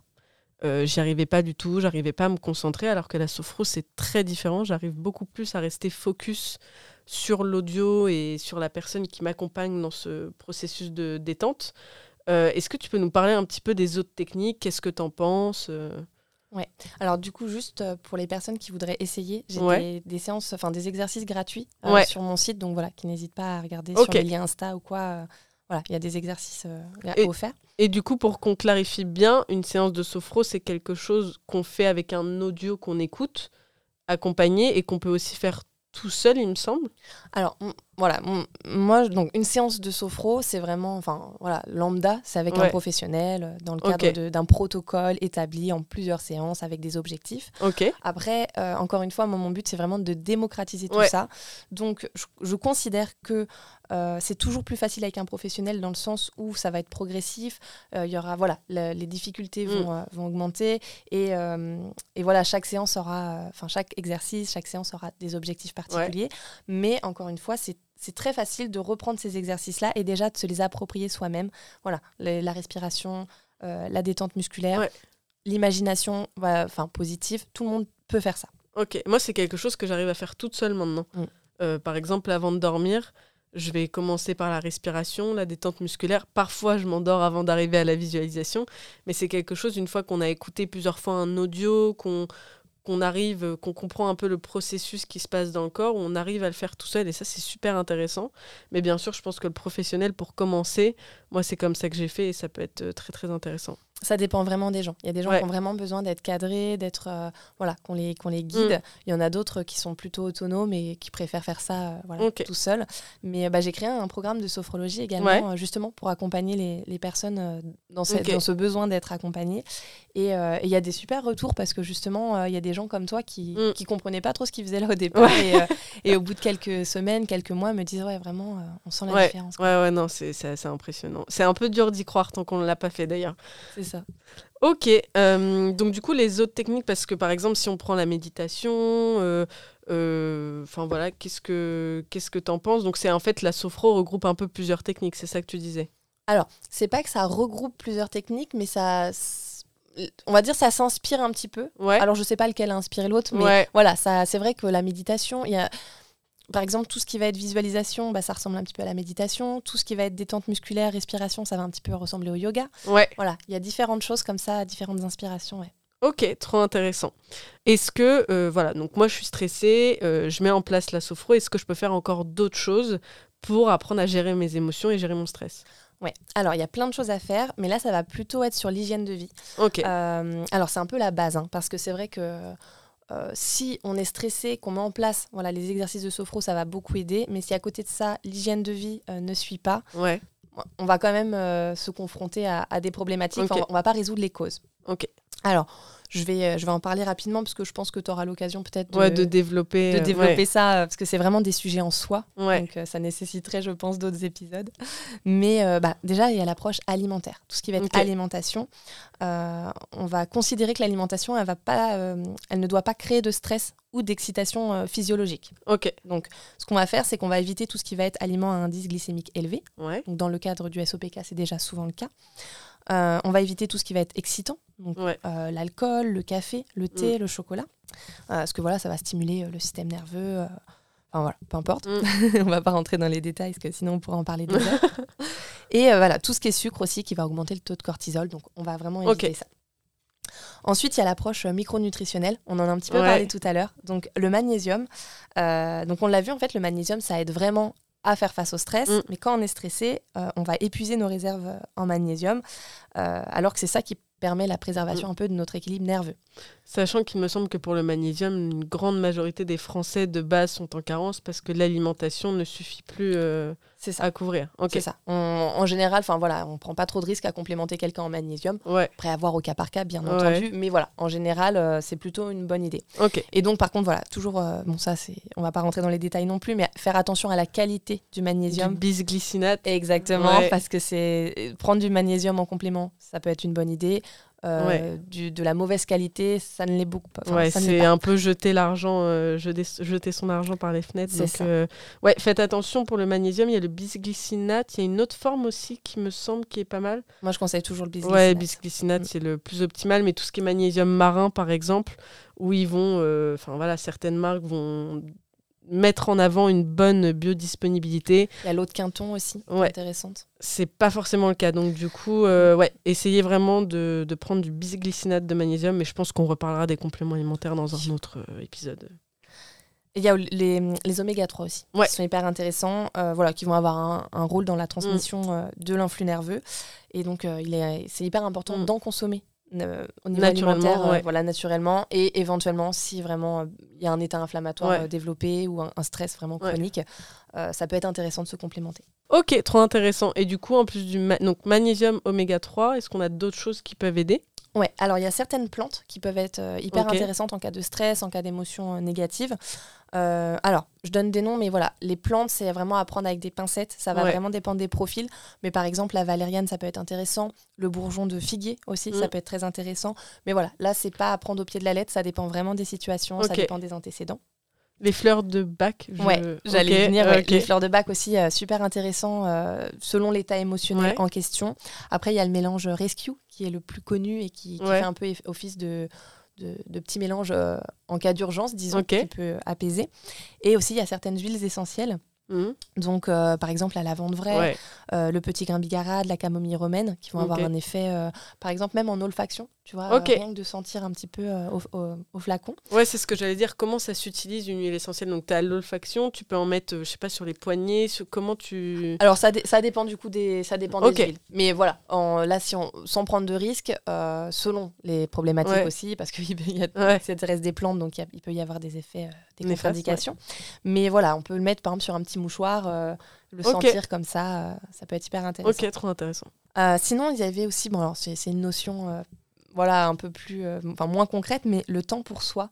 J'y arrivais pas du tout, j'arrivais pas à me concentrer, alors que la sophro, c'est très différent. J'arrive beaucoup plus à rester focus sur l'audio et sur la personne qui m'accompagne dans ce processus de détente. Est-ce que tu peux nous parler un petit peu des autres techniques? Qu'est-ce que tu en penses Euh, Alors du coup, juste euh, pour les personnes qui voudraient essayer, j'ai Ouais. des, des séances, enfin des exercices gratuits euh, Ouais. sur mon site, donc voilà, qui n'hésitent pas à regarder sur les liens Insta ou quoi. euh, voilà, il y a des exercices euh, Et- offerts. Et du coup, pour qu'on clarifie bien, une séance de sophro, c'est quelque chose qu'on fait avec un audio qu'on écoute, accompagné, et qu'on peut aussi faire tout seul, il me semble? Alors voilà, moi donc une séance de sophro, c'est vraiment, enfin voilà, lambda, c'est avec un professionnel euh, dans le cadre d'un protocole établi en plusieurs séances avec des objectifs. Après, euh, encore une fois, moi, mon but, c'est vraiment de démocratiser tout Ouais. ça. Donc, je, je considère que euh, c'est toujours plus facile avec un professionnel dans le sens où ça va être progressif. Euh, Il y aura, voilà, le- les difficultés Mm. vont, vont augmenter. Et, et voilà, chaque séance aura, enfin, chaque exercice, chaque séance aura des objectifs particuliers. Mais encore une fois, c'est c'est très facile de reprendre ces exercices-là et déjà de se les approprier soi-même. Voilà, les- la respiration, euh, la détente musculaire, Ouais. l'imagination, enfin positive, tout le monde peut faire ça. Ok. Moi, c'est quelque chose que j'arrive à faire toute seule maintenant. Mm. Euh, par exemple, avant de dormir, je vais commencer par la respiration, la détente musculaire. Parfois, je m'endors avant d'arriver à la visualisation, mais c'est quelque chose, une fois qu'on a écouté plusieurs fois un audio, qu'on qu'on arrive, euh, qu'on comprend un peu le processus qui se passe dans le corps, on arrive à le faire tout seul et ça c'est super intéressant. Mais bien sûr, je pense que le professionnel pour commencer, moi c'est comme ça que j'ai fait et ça peut être euh, très très intéressant. Ça dépend vraiment des gens. Il y a des gens Ouais. qui ont vraiment besoin d'être cadrés, d'être euh, voilà, qu'on les qu'on les guide. Mm. Il y en a d'autres qui sont plutôt autonomes et qui préfèrent faire ça euh, voilà, tout seul. Mais bah, j'ai créé un programme de sophrologie également Ouais. euh, justement pour accompagner les, les personnes dans, cette- dans ce besoin d'être accompagnées. Et il y a des super retours parce que justement il y a des gens comme toi qui Mm. qui comprenaient pas trop ce qu'ils faisaient là au départ et, et au bout de quelques semaines, quelques mois, me disent ouais vraiment on sent la différence. quoi. ouais, ouais, non, c'est c'est assez impressionnant. C'est un peu dur d'y croire tant qu'on ne l'a pas fait d'ailleurs. Ça. Ok, euh, donc du coup les autres techniques, parce que par exemple si on prend la méditation, euh, euh, enfin voilà, qu'est-ce que qu'est-ce que t'en penses? Donc c'est en fait la sophro regroupe un peu plusieurs techniques, c'est ça que tu disais? C'est pas que ça regroupe plusieurs techniques, mais ça, on va dire, ça s'inspire un petit peu. Ouais. Alors je sais pas lequel a inspiré l'autre, mais ouais. voilà, ça, c'est vrai que la méditation, il y a, par exemple, tout ce qui va être visualisation, bah, ça ressemble un petit peu à la méditation. Tout ce qui va être détente musculaire, respiration, ça va un petit peu ressembler au yoga. Ouais. Voilà, il y a différentes choses comme ça, différentes inspirations. ouais. Ok, trop intéressant. Est-ce que euh, voilà, donc moi je suis stressée, euh, je mets en place la sophro. Est-ce que je peux faire encore d'autres choses pour apprendre à gérer mes émotions et gérer mon stress? Ouais. Alors il y a plein de choses à faire, mais là ça va plutôt être sur l'hygiène de vie. Ok. Euh, alors c'est un peu la base, hein, parce que c'est vrai que euh, si on est stressé, qu'on met en place voilà, les exercices de sophro, ça va beaucoup aider. Mais si à côté de ça, l'hygiène de vie euh, ne suit pas, Ouais. on va quand même euh, se confronter à, à des problématiques. Enfin, on va pas résoudre les causes. Ok. Alors, je vais, euh, je vais en parler rapidement, parce que je pense que tu auras l'occasion peut-être de, Ouais, de développer. de euh, développer ça, euh, parce que c'est vraiment des sujets en soi. Ouais. Donc ça nécessiterait, je pense, d'autres épisodes. Mais euh, bah, déjà, il y a l'approche alimentaire. Tout ce qui va être alimentation, euh, on va considérer que l'alimentation, elle, va pas, euh, elle ne doit pas créer de stress ou d'excitation euh, physiologique. Ok. Donc ce qu'on va faire, c'est qu'on va éviter tout ce qui va être aliment à indice glycémique élevé. Ouais. Donc dans le cadre du SOPK, c'est déjà souvent le cas. Euh, on va éviter tout ce qui va être excitant, donc Ouais. euh, l'alcool, le café, le thé, le chocolat. Euh, parce que voilà, ça va stimuler euh, le système nerveux. Enfin voilà, peu importe. Mm. <laughs> on va pas rentrer dans les détails, parce que sinon on pourrait en parler heures. <laughs> Et voilà, tout ce qui est sucre aussi, qui va augmenter le taux de cortisol. Donc on va vraiment éviter Ok. ça. Ensuite, il y a l'approche micronutritionnelle. On en a un petit peu Ouais. parlé tout à l'heure. Donc le magnésium. euh, donc on l'a vu, en fait, le magnésium, ça aide vraiment à faire face au stress. Mm. Mais quand on est stressé, euh, on va épuiser nos réserves euh, en magnésium. euh, alors que c'est ça qui permet la préservation Mm. un peu de notre équilibre nerveux. Sachant qu'il me semble que pour le magnésium, une grande majorité des Français de base sont en carence parce que l'alimentation ne suffit plus euh, C'est ça. à couvrir. Ok. C'est ça. On- en général, enfin voilà, on prend pas trop de risques à complémenter quelqu'un en magnésium. Ouais. Après avoir au cas par cas, bien Ouais. entendu. Mais voilà, en général, euh, c'est plutôt une bonne idée. Ok. Et donc, par contre, voilà, toujours, euh, bon, ça, c'est, on va pas rentrer dans les détails non plus, mais faire attention à la qualité du Du magnésium. bisglycinate. Exactement, Ouais. parce que c'est prendre du magnésium en complément, ça peut être une bonne idée. Euh, Ouais. du- de la mauvaise qualité, ça ne l'est beaucoup pas. Enfin, ouais, c'est un peu jeter l'argent, euh, jeter, son argent par les fenêtres. Donc, ça. euh, ouais, faites attention pour le magnésium. Il y a le bisglycinate. Il y a une autre forme aussi qui me semble qui est pas mal. Moi, je conseille toujours le bisglycinate. Ouais, bisglycinate, c'est le plus optimal. Mais tout ce qui est magnésium marin, par exemple, où ils vont, enfin voilà, certaines marques vont mettre en avant une bonne biodisponibilité. Il y a l'eau de Quinton aussi, Ouais. intéressante. C'est pas forcément le cas. Donc, du coup, euh, ouais, essayez vraiment de, de prendre du bisglycinate de magnésium. Mais je pense qu'on reparlera des compléments alimentaires dans un autre euh, épisode. Il y a les, les oméga 3 aussi, Ouais. qui sont hyper intéressants, euh, voilà, qui vont avoir un, un rôle dans la transmission euh, de l'influx nerveux. Et donc, c'est hyper important Mm. d'en consommer euh, au niveau Naturellement, alimentaire, euh, ouais. voilà, naturellement. Et éventuellement, si vraiment euh, il y a un état inflammatoire Ouais. développé ou un, un stress vraiment chronique, ça peut être intéressant de se complémenter. Ok, trop intéressant. Et du coup, en plus du ma- donc, magnésium oméga 3, est-ce qu'on a d'autres choses qui peuvent aider? Ouais, alors il y a certaines plantes qui peuvent être euh, hyper intéressantes en cas de stress, en cas d'émotions euh, négatives. Euh, alors, je donne des noms, mais voilà, les plantes, c'est vraiment à prendre avec des pincettes. Ça va Ouais. vraiment dépendre des profils. Mais par exemple, la valériane, ça peut être intéressant. Le bourgeon de figuier aussi, ça Mm. peut être très intéressant. Mais voilà, là, c'est pas à prendre au pied de la lettre. Ça dépend vraiment des situations, ça dépend des antécédents. Les fleurs de bac je- Ouais, j'allais ok, y venir. ouais. Les fleurs de bac aussi, euh, super intéressant euh, selon l'état émotionnel Ouais. en question. Après, il y a le mélange Rescue qui est le plus connu et qui, fait un peu office de, de, de petit mélange euh, en cas d'urgence, disons, Ok. qui peut apaiser. Et aussi, il y a certaines huiles essentielles. Mhm. Donc, euh, par exemple, la lavande vraie, Ouais. euh, le petit grain bigarade, la camomille romaine, qui vont avoir un effet, euh, par exemple, même en olfaction, tu vois, rien que de sentir un petit peu au, au- au flacon. Ouais, c'est ce que j'allais dire. Comment ça s'utilise une huile essentielle? Donc, tu as l'olfaction, tu peux en mettre, je sais pas, sur les poignets. sur- Comment tu. Alors ça, dé- ça dépend du coup des, ça dépend Ok. des huiles. Mais voilà, en, là, si on, sans prendre de risques, selon les problématiques Ouais. aussi, parce qu'il y a, Ouais. ça reste des plantes, donc il peut y avoir des effets, des contre-indications. Mais voilà, on peut le mettre par exemple sur un petit mouchoir, euh, le sentir comme ça, euh, ça peut être hyper intéressant. Ok, trop intéressant. Euh, sinon, il y avait aussi, bon alors c'est une notion, voilà, un peu plus, enfin moins concrète, mais le temps pour soi.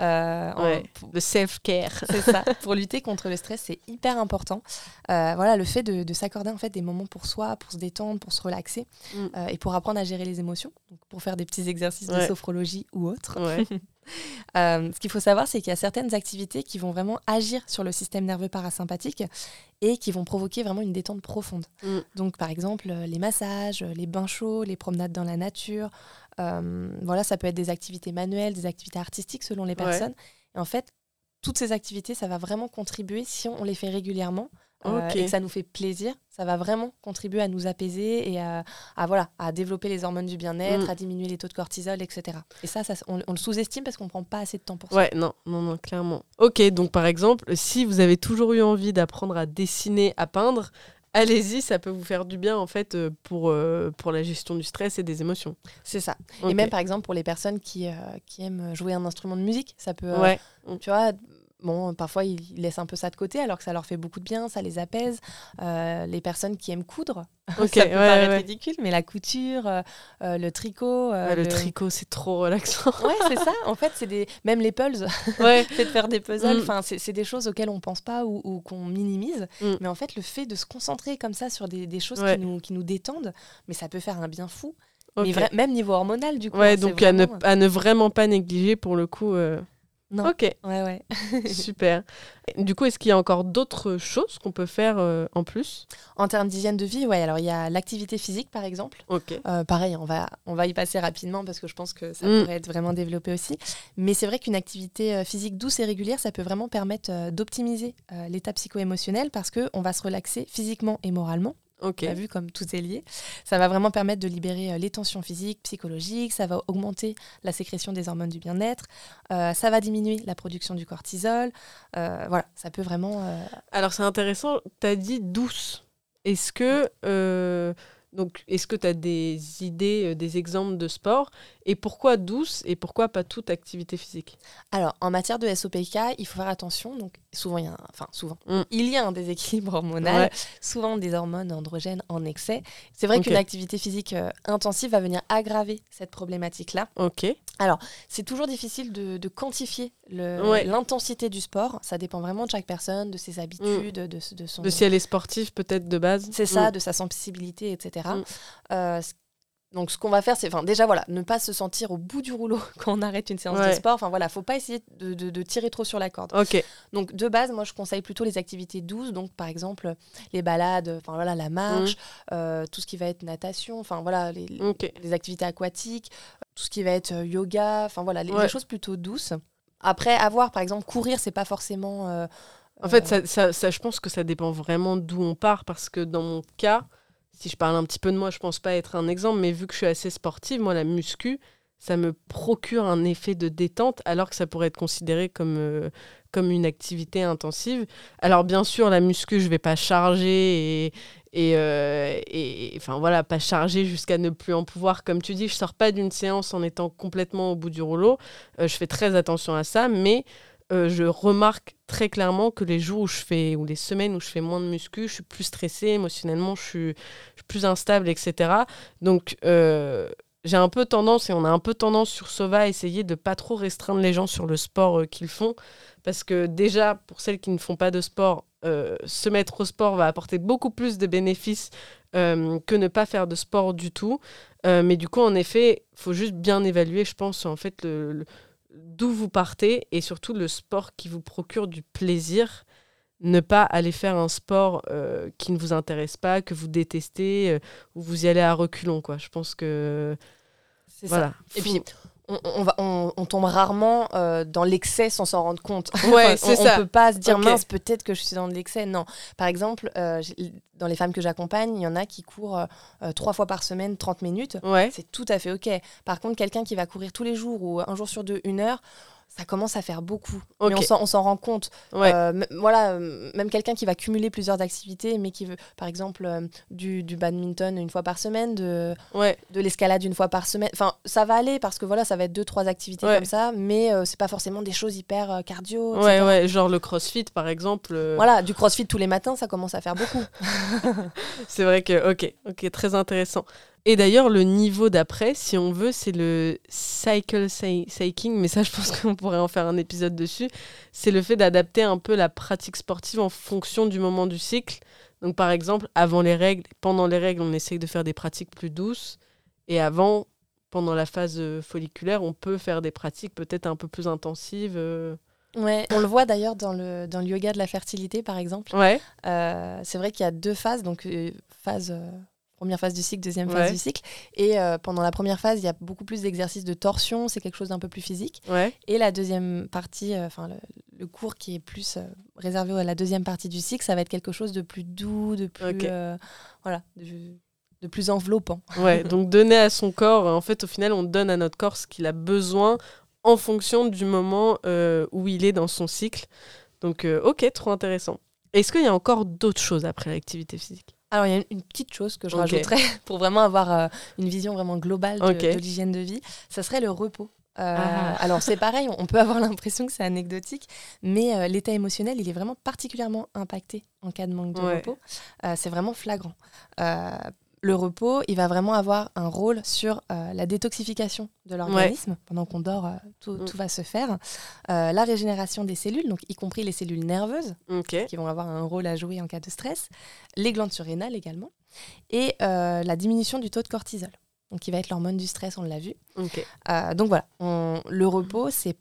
Euh, Ouais. Le self-care. c'est ça. <laughs> Pour lutter contre le stress, c'est hyper important. Euh, voilà, le fait de, de s'accorder en fait des moments pour soi, pour se détendre, pour se relaxer Mm. euh, et pour apprendre à gérer les émotions. Donc, pour faire des petits exercices de sophrologie ou autre. Ouais. <laughs> Euh, ce qu'il faut savoir, c'est qu'il y a certaines activités qui vont vraiment agir sur le système nerveux parasympathique et qui vont provoquer vraiment une détente profonde. Mm. Donc, par exemple, euh, les massages, euh, les bains chauds, les promenades dans la nature. euh, voilà, ça peut être des activités manuelles, des activités artistiques selon les Ouais. personnes. Et en fait, toutes ces activités, ça va vraiment contribuer si on les fait régulièrement. Euh, Ok. et que ça nous fait plaisir, ça va vraiment contribuer à nous apaiser et à, à, voilà, à développer les hormones du bien-être, Mm. à diminuer les taux de cortisol, etc. Et ça, ça on, on le sous-estime parce qu'on prend pas assez de temps pour ça. Ouais, non, non, non, clairement. Ok, donc par exemple, si vous avez toujours eu envie d'apprendre à dessiner, à peindre, allez-y, ça peut vous faire du bien en fait euh, pour, euh, pour la gestion du stress et des émotions. C'est ça. Et même par exemple pour les personnes qui, euh, qui aiment jouer un instrument de musique, ça peut, euh, Ouais, tu vois, bon, parfois ils laissent un peu ça de côté alors que ça leur fait beaucoup de bien, ça les apaise. Euh, les personnes qui aiment coudre, <laughs> ok, ça peut ouais, paraître ouais. ridicule, mais la couture, euh, euh, le tricot, euh, Ouais, le... tricot, c'est trop relaxant. <laughs> Ouais, c'est ça. En fait, c'est des même les puzzles, <laughs> fait de faire des puzzles, Mm. enfin, c'est des choses auxquelles on pense pas ou, ou qu'on minimise. Mm. Mais en fait, le fait de se concentrer comme ça sur des, des choses qui, nous, qui nous détendent, mais ça peut faire un bien fou. Mais même niveau hormonal, du coup. Ouais, hein, donc à, ne, vraiment- à ne vraiment pas négliger pour le coup. euh, Non. Ok, Ouais, ouais. <laughs> super. Du coup, est-ce qu'il y a encore d'autres choses qu'on peut faire euh, en plus? En termes d'hygiène de vie, ouais, alors il y a l'activité physique, par exemple. Ok. Euh, pareil, on va, on va y passer rapidement parce que je pense que ça Mm. pourrait être vraiment développé aussi. Mais c'est vrai qu'une activité euh, physique douce et régulière, ça peut vraiment permettre d'optimiser l'état psycho-émotionnel parce qu'on va se relaxer physiquement et moralement. Ok. On a vu comme tout est lié. Ça va vraiment permettre de libérer euh, les tensions physiques, psychologiques. Ça va augmenter la sécrétion des hormones du bien-être. Euh, ça va diminuer la production du cortisol. Euh, voilà, ça peut vraiment. euh, Alors c'est intéressant, tu as dit douce. Est-ce que donc est-ce que tu as des idées, euh, des exemples de sport et pourquoi douce et pourquoi pas toute activité physique? Alors, en matière de SOPK, il faut faire attention. Donc, souvent, il y a un, enfin, souvent, Mm. il y a un déséquilibre hormonal, Ouais. souvent des hormones androgènes en excès. C'est vrai qu'une activité physique euh, intensive va venir aggraver cette problématique-là. Ok. C'est toujours difficile de, de quantifier Ouais. l'intensité du sport. Ça dépend vraiment de chaque personne, de ses habitudes, de, de son. De si elle est sportive peut-être de base. C'est ça, Mm. de sa sensibilité, etc. Mm. Euh, donc, ce qu'on va faire, c'est, enfin, déjà, voilà, ne pas se sentir au bout du rouleau <laughs> quand on arrête une séance de sport. Enfin, voilà, faut pas essayer de, de- de tirer trop sur la corde. Ok. Donc, de base, moi, je conseille plutôt les activités douces. Donc, par exemple, les balades, enfin, voilà, la marche, Mm. euh, tout ce qui va être natation, enfin, voilà, les, activités aquatiques, tout ce qui va être euh, yoga, enfin, voilà, les, Ouais. les choses plutôt douces. Après, avoir, par exemple, courir, c'est pas forcément. euh, En fait, euh, ça, ça- ça, je pense que ça dépend vraiment d'où on part parce que dans mon cas, si je parle un petit peu de moi, je pense pas être un exemple, mais vu que je suis assez sportive, moi, la muscu, ça me procure un effet de détente alors que ça pourrait être considéré comme, euh, comme une activité intensive. Alors, bien sûr, la muscu, je vais pas charger et. Et, euh, et- enfin voilà, pas charger jusqu'à ne plus en pouvoir. Comme tu dis, je sors pas d'une séance en étant complètement au bout du rouleau. Euh, je fais très attention à ça, mais euh, je remarque très clairement que les jours où je fais, ou les semaines où je fais moins de muscu, je suis plus stressée, émotionnellement, je suis, plus instable, etc. Donc, euh, j'ai un peu tendance, et on a un peu tendance sur Sova à essayer de pas trop restreindre les gens sur le sport euh, qu'ils font. Parce que déjà, pour celles qui ne font pas de sport, se mettre au sport va apporter beaucoup plus de bénéfices que ne pas faire de sport du tout. Mais du coup, en effet, il faut juste bien évaluer, je pense, en fait, le, d'où vous partez et surtout le sport qui vous procure du plaisir. Ne pas aller faire un sport euh, qui ne vous intéresse pas, que vous détestez, euh, ou vous y allez à reculons. Quoi. Je pense que. c'est ça. Et puis, on, on va, on, on tombe rarement euh, dans l'excès sans s'en rendre compte. Ouais, Enfin, on, ça. On peut pas se dire mince, peut-être que je suis dans de l'excès. Non. Par exemple, euh, dans les femmes que j'accompagne, il y en a qui courent euh, trois fois par semaine, 30 minutes. Ouais. C'est tout à fait OK. Par contre, quelqu'un qui va courir tous les jours ou un jour sur deux, une heure, ça commence à faire beaucoup. Mais on s'en- rend compte. Ouais. Euh, voilà, euh, même quelqu'un qui va cumuler plusieurs activités, mais qui veut, par exemple, euh, du, du badminton une fois par semaine, de, ouais. de l'escalade une fois par semaine. Enfin, ça va aller parce que voilà, ça va être deux, trois activités Ouais. comme ça, mais c'est pas forcément des choses hyper cardio. Ouais, etc. ouais, genre le crossfit par exemple. Voilà, du crossfit tous les matins, ça commence à faire beaucoup. <laughs> C'est vrai que, ok, ok, très intéressant. Et d'ailleurs, le niveau d'après, si on veut, c'est le cycle cy- cycling, mais ça, je pense qu'on pourrait en faire un épisode dessus. C'est le fait d'adapter un peu la pratique sportive en fonction du moment du cycle. Donc, par exemple, avant les règles, pendant les règles, on essaye de faire des pratiques plus douces. Et avant, pendant la phase euh, folliculaire, on peut faire des pratiques peut-être un peu plus intensives. euh. Ouais, on le voit d'ailleurs dans le, dans le yoga de la fertilité, par exemple. Ouais, Euh, c'est vrai qu'il y a deux phases, donc euh, phase, euh, première phase du cycle, deuxième phase Ouais. du cycle. Et euh, pendant la première phase, il y a beaucoup plus d'exercices de torsion, c'est quelque chose d'un peu plus physique. ouais, Et la deuxième partie, euh, enfin le, le cours qui est plus euh, réservé à la deuxième partie du cycle, ça va être quelque chose de plus doux, de plus, voilà, de, de plus enveloppant. ouais. <laughs> Donc, donner à son corps, en fait, au final, on donne à notre corps ce qu'il a besoin en fonction du moment où il est dans son cycle. Donc, ok, trop intéressant. Est-ce qu'il y a encore d'autres choses après l'activité physique? Alors, il y a une, une petite chose que je rajouterais <laughs> pour vraiment avoir euh, une vision vraiment globale de, l'hygiène de vie, ça serait le repos. Euh, Ah. Alors, c'est pareil, on peut avoir <laughs> l'impression que c'est anecdotique, mais euh, l'état émotionnel, il est vraiment particulièrement impacté en cas de manque de Ouais. repos. Euh, c'est vraiment flagrant. Le repos, il va vraiment avoir un rôle sur euh, la détoxification de l'organisme. Pendant qu'on dort, euh, tout, Mm. tout va se faire. Euh, la régénération des cellules, donc y compris les cellules nerveuses, qui vont avoir un rôle à jouer en cas de stress, les glandes surrénales également, et la diminution du taux de cortisol, donc qui va être l'hormone du stress, on l'a vu. Donc voilà, on- le repos, c'est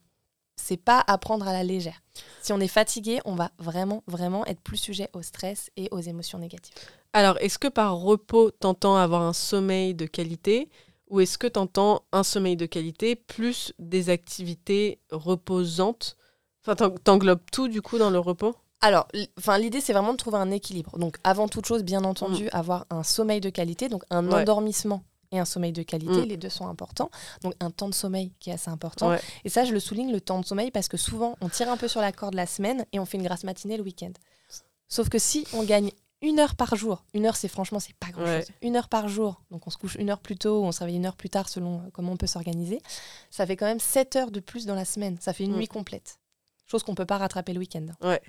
c'est pas à prendre à la légère. Si on est fatigué, on va vraiment, vraiment être plus sujet au stress et aux émotions négatives. Alors, est-ce que par repos, t'entends avoir un sommeil de qualité ou est-ce que t'entends un sommeil de qualité plus des activités reposantes? Enfin, t'en- t'englobes tout du coup dans le repos? Alors, enfin, l'idée, c'est vraiment de trouver un équilibre. Donc, avant toute chose, bien entendu, avoir un sommeil de qualité, donc un Mm. Ouais. endormissement et un sommeil de qualité, Mm. les deux sont importants. Donc, un temps de sommeil qui est assez important. Ouais. Et ça, je le souligne, le temps de sommeil, parce que souvent, on tire un peu sur la corde la semaine et on fait une grasse matinée le week-end. Sauf que si on gagne une heure par jour, une heure, c'est franchement, c'est pas grand-chose. Ouais. Une heure par jour, donc on se couche une heure plus tôt ou on se réveille une heure plus tard selon euh, comment on peut s'organiser, ça fait quand même 7 heures de plus dans la semaine. Ça fait une Mm. nuit complète. Chose qu'on peut pas rattraper le week-end. Ouais.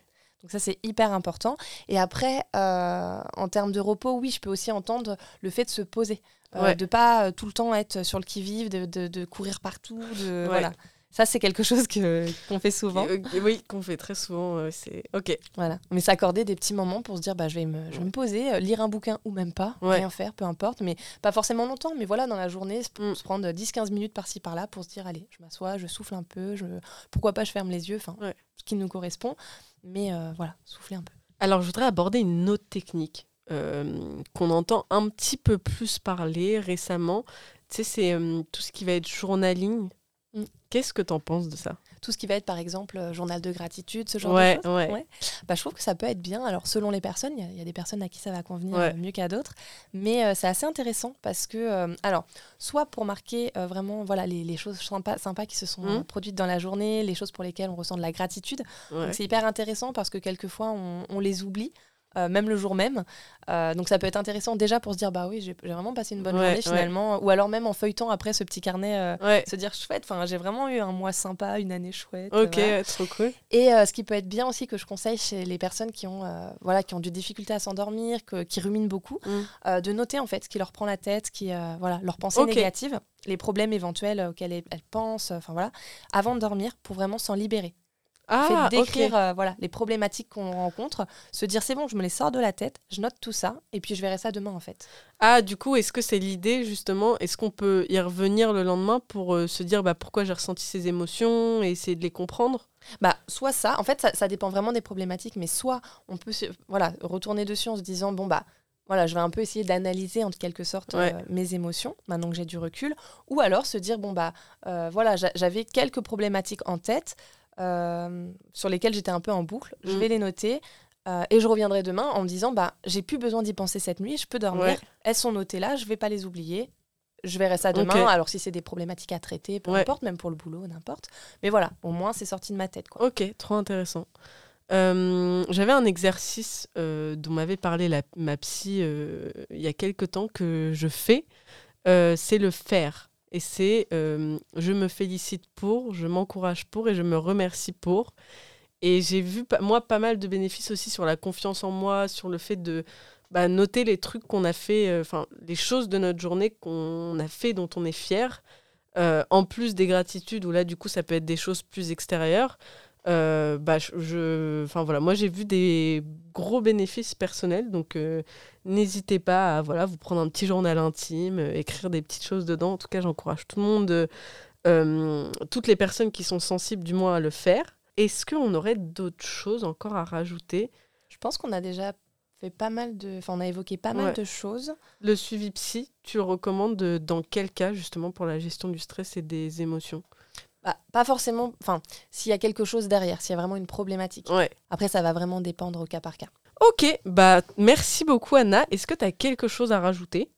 Donc ça, c'est hyper important. Et après, euh, en termes de repos, oui, je peux aussi entendre le fait de se poser. Euh, Ouais. De pas euh, tout le temps être sur le qui-vive, de, de- de courir partout. De, Ouais. voilà. Ça, c'est quelque chose que- qu'on fait souvent. Euh, Oui, qu'on fait très souvent. euh, c'est ok. Voilà. Mais s'accorder des petits moments pour se dire, bah, je, vais me, je vais me poser, euh, lire un bouquin ou même pas, Ouais. rien faire, peu importe. Mais pas forcément longtemps, mais voilà, dans la journée, se, Mm. se prendre 10-15 minutes par-ci, par-là pour se dire, allez, je m'assois, je souffle un peu, je... pourquoi pas, je ferme les yeux, enfin, Ouais. ce qui nous correspond. Mais euh, voilà, souffler un peu. Alors, je voudrais aborder une autre technique euh, qu'on entend un petit peu plus parler récemment. Tu sais, c'est tout ce qui va être journaling. Mm. Qu'est-ce que tu en penses de ça tout ce qui va être par exemple euh, journal de gratitude, ce genre Ouais, de choses. ouais. Bah, je trouve que ça peut être bien. Alors selon les personnes, il y a- il y, a des personnes à qui ça va convenir Ouais. euh, mieux qu'à d'autres, mais euh, c'est assez intéressant parce que, alors, soit pour marquer vraiment voilà les, les choses sympas, sympas qui se sont euh, produites dans la journée, les choses pour lesquelles on ressent de la gratitude. Ouais. C'est hyper intéressant parce que quelquefois on, on les oublie. Euh, même le jour même. Euh, donc ça peut être intéressant déjà pour se dire bah oui j'ai vraiment passé une bonne Ouais, journée ouais. finalement ou alors même en feuilletant après ce petit carnet euh, Ouais. se dire chouette enfin j'ai vraiment eu un mois sympa une année chouette Ok, voilà. trop cool. Et ce qui peut être bien aussi que je conseille chez les personnes qui ont, voilà, qui ont des difficultés à s'endormir, qui ruminent beaucoup, Mm. de noter en fait ce qui leur prend la tête, qui, voilà, leurs pensées négatives, les problèmes éventuels auxquels elles, elles pensent, enfin voilà, avant de dormir pour vraiment s'en libérer. Ah, fait d'écrire euh, voilà, les problématiques qu'on rencontre, se dire c'est bon, je me les sors de la tête, je note tout ça et puis je verrai ça demain en fait. Ah, du coup, est-ce que c'est l'idée justement Est-ce qu'on peut y revenir le lendemain pour euh, se dire bah, pourquoi j'ai ressenti ces émotions et essayer de les comprendre? Bah, soit ça, en fait, ça, ça dépend vraiment des problématiques, mais soit on peut voilà, retourner dessus en se disant, bon, bah, voilà, je vais un peu essayer d'analyser en quelque sorte Ouais. euh, mes émotions, maintenant que j'ai du recul, ou alors se dire, bon, bah, euh, voilà, j'a- j'avais quelques problématiques en tête sur lesquelles j'étais un peu en boucle, je Mm. vais les noter. euh, et je reviendrai demain en me disant, bah, j'ai plus besoin d'y penser cette nuit, je peux dormir. Ouais. Elles sont notées là, je vais pas les oublier. Je verrai ça demain. Alors si c'est des problématiques à traiter, peu Ouais. importe, même pour le boulot, n'importe. Mais voilà, au moins c'est sorti de ma tête, quoi. Ok, trop intéressant. Euh, J'avais un exercice euh, dont m'avait parlé la- ma psy euh, il y a quelque temps que je fais. Euh, c'est le faire. Et c'est euh, je me félicite pour, je m'encourage pour et je me remercie pour. Et j'ai vu, moi, pas mal de bénéfices aussi sur la confiance en moi, sur le fait de bah, noter les trucs qu'on a fait, euh, enfin, les choses de notre journée qu'on a fait, dont on est fier. Euh, en plus des gratitudes, où là, du coup, ça peut être des choses plus extérieures. Euh, bah, je, enfin voilà, moi j'ai vu des gros bénéfices personnels, donc euh, n'hésitez pas à voilà, vous prendre un petit journal intime, euh, écrire des petites choses dedans. En tout cas, j'encourage tout le monde, toutes les personnes qui sont sensibles du moins à le faire. Est-ce qu'on aurait d'autres choses encore à rajouter? Je pense qu'on a déjà fait pas mal de. Enfin, on a évoqué pas Ouais. mal de choses. Le suivi psy, tu le recommandes de- dans quel cas justement pour la gestion du stress et des émotions? Bah, pas forcément. Enfin, s'il y a quelque chose derrière, s'il y a vraiment une problématique. Ouais. Après, ça va vraiment dépendre au cas par cas. Ok, bah merci beaucoup Anna. Est-ce que tu as quelque chose à rajouter?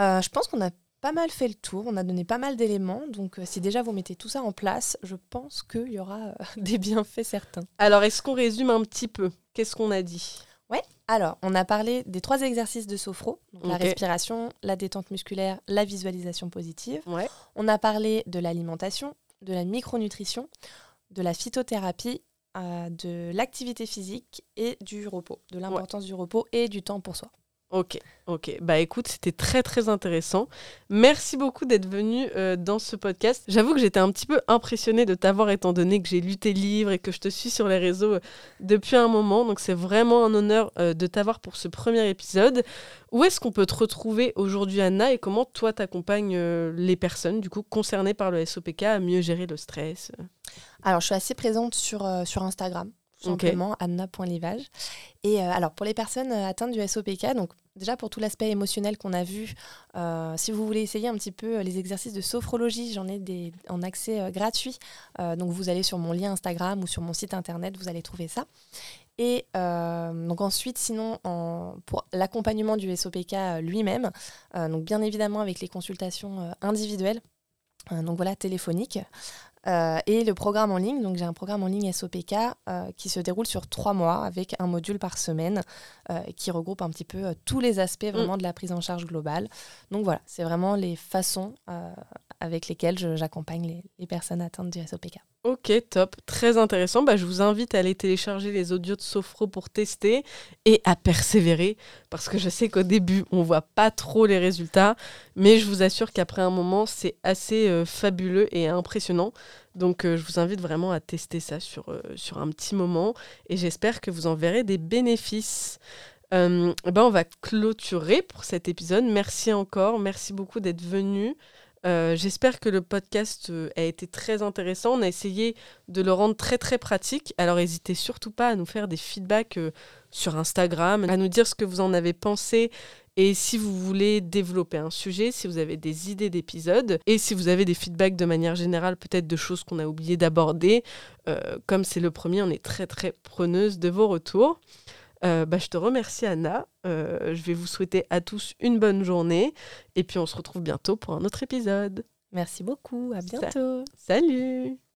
Euh, je pense qu'on a pas mal fait le tour. On a donné pas mal d'éléments. Donc, euh, si déjà vous mettez tout ça en place, je pense qu'il y aura euh, <laughs> des bienfaits certains. Alors, est-ce qu'on résume un petit peu? Qu'est-ce qu'on a dit? Alors, on a parlé des trois exercices de sophro donc la respiration, la détente musculaire, la visualisation positive. Ouais. On a parlé de l'alimentation, de la micronutrition, de la phytothérapie, euh, de l'activité physique et du repos, de l'importance du repos et du temps pour soi. Ok, ok. Bah écoute, c'était très très intéressant. Merci beaucoup d'être venu euh, dans ce podcast. J'avoue que j'étais un petit peu impressionnée de t'avoir étant donné que j'ai lu tes livres et que je te suis sur les réseaux euh, depuis un moment. Donc c'est vraiment un honneur euh, de t'avoir pour ce premier épisode. Où est-ce qu'on peut te retrouver aujourd'hui Anna et comment toi t'accompagnes les personnes du coup concernées par le SOPK à mieux gérer le stress Alors, je suis assez présente sur Instagram, tout Ok. simplement. Et euh, alors, pour les personnes euh, atteintes du SOPK, donc déjà pour tout l'aspect émotionnel qu'on a vu, euh, si vous voulez essayer un petit peu les exercices de sophrologie, j'en ai des en accès gratuit. Donc, vous allez sur mon lien Instagram ou sur mon site internet, vous allez trouver ça. Et donc ensuite, sinon, pour l'accompagnement du SOPK lui-même, donc bien évidemment avec les consultations individuelles, donc voilà, téléphoniques, euh, et le programme en ligne, donc j'ai un programme en ligne SOPK euh, qui se déroule sur trois mois avec un module par semaine euh, qui regroupe un petit peu tous les aspects vraiment de la prise en charge globale. Donc voilà, c'est vraiment les façons avec lesquelles je- j'accompagne les, personnes atteintes du SOPK. Ok, top, très intéressant. Bah, je vous invite à aller télécharger les audios de Sophro pour tester et à persévérer parce que je sais qu'au début, on voit pas trop les résultats, mais je vous assure qu'après un moment, c'est assez euh, fabuleux et impressionnant. Donc, euh, je vous invite vraiment à tester ça sur, euh, sur un petit moment et j'espère que vous en verrez des bénéfices. Ben, on va clôturer pour cet épisode. Merci encore, merci beaucoup d'être venu. Euh, J'espère que le podcast euh, a été très intéressant. On a essayé de le rendre très très pratique. Alors n'hésitez surtout pas à nous faire des feedbacks euh, sur Instagram, à nous dire ce que vous en avez pensé Et si vous voulez développer un sujet, si vous avez des idées d'épisodes, et si vous avez des feedbacks de manière générale, peut-être de choses qu'on a oublié d'aborder, comme c'est le premier, on est très très preneuse de vos retours. Euh, bah, je te remercie Anna. Euh, je vais vous souhaiter à tous une bonne journée. Et puis on se retrouve bientôt pour un autre épisode. Merci beaucoup. À bientôt. Salut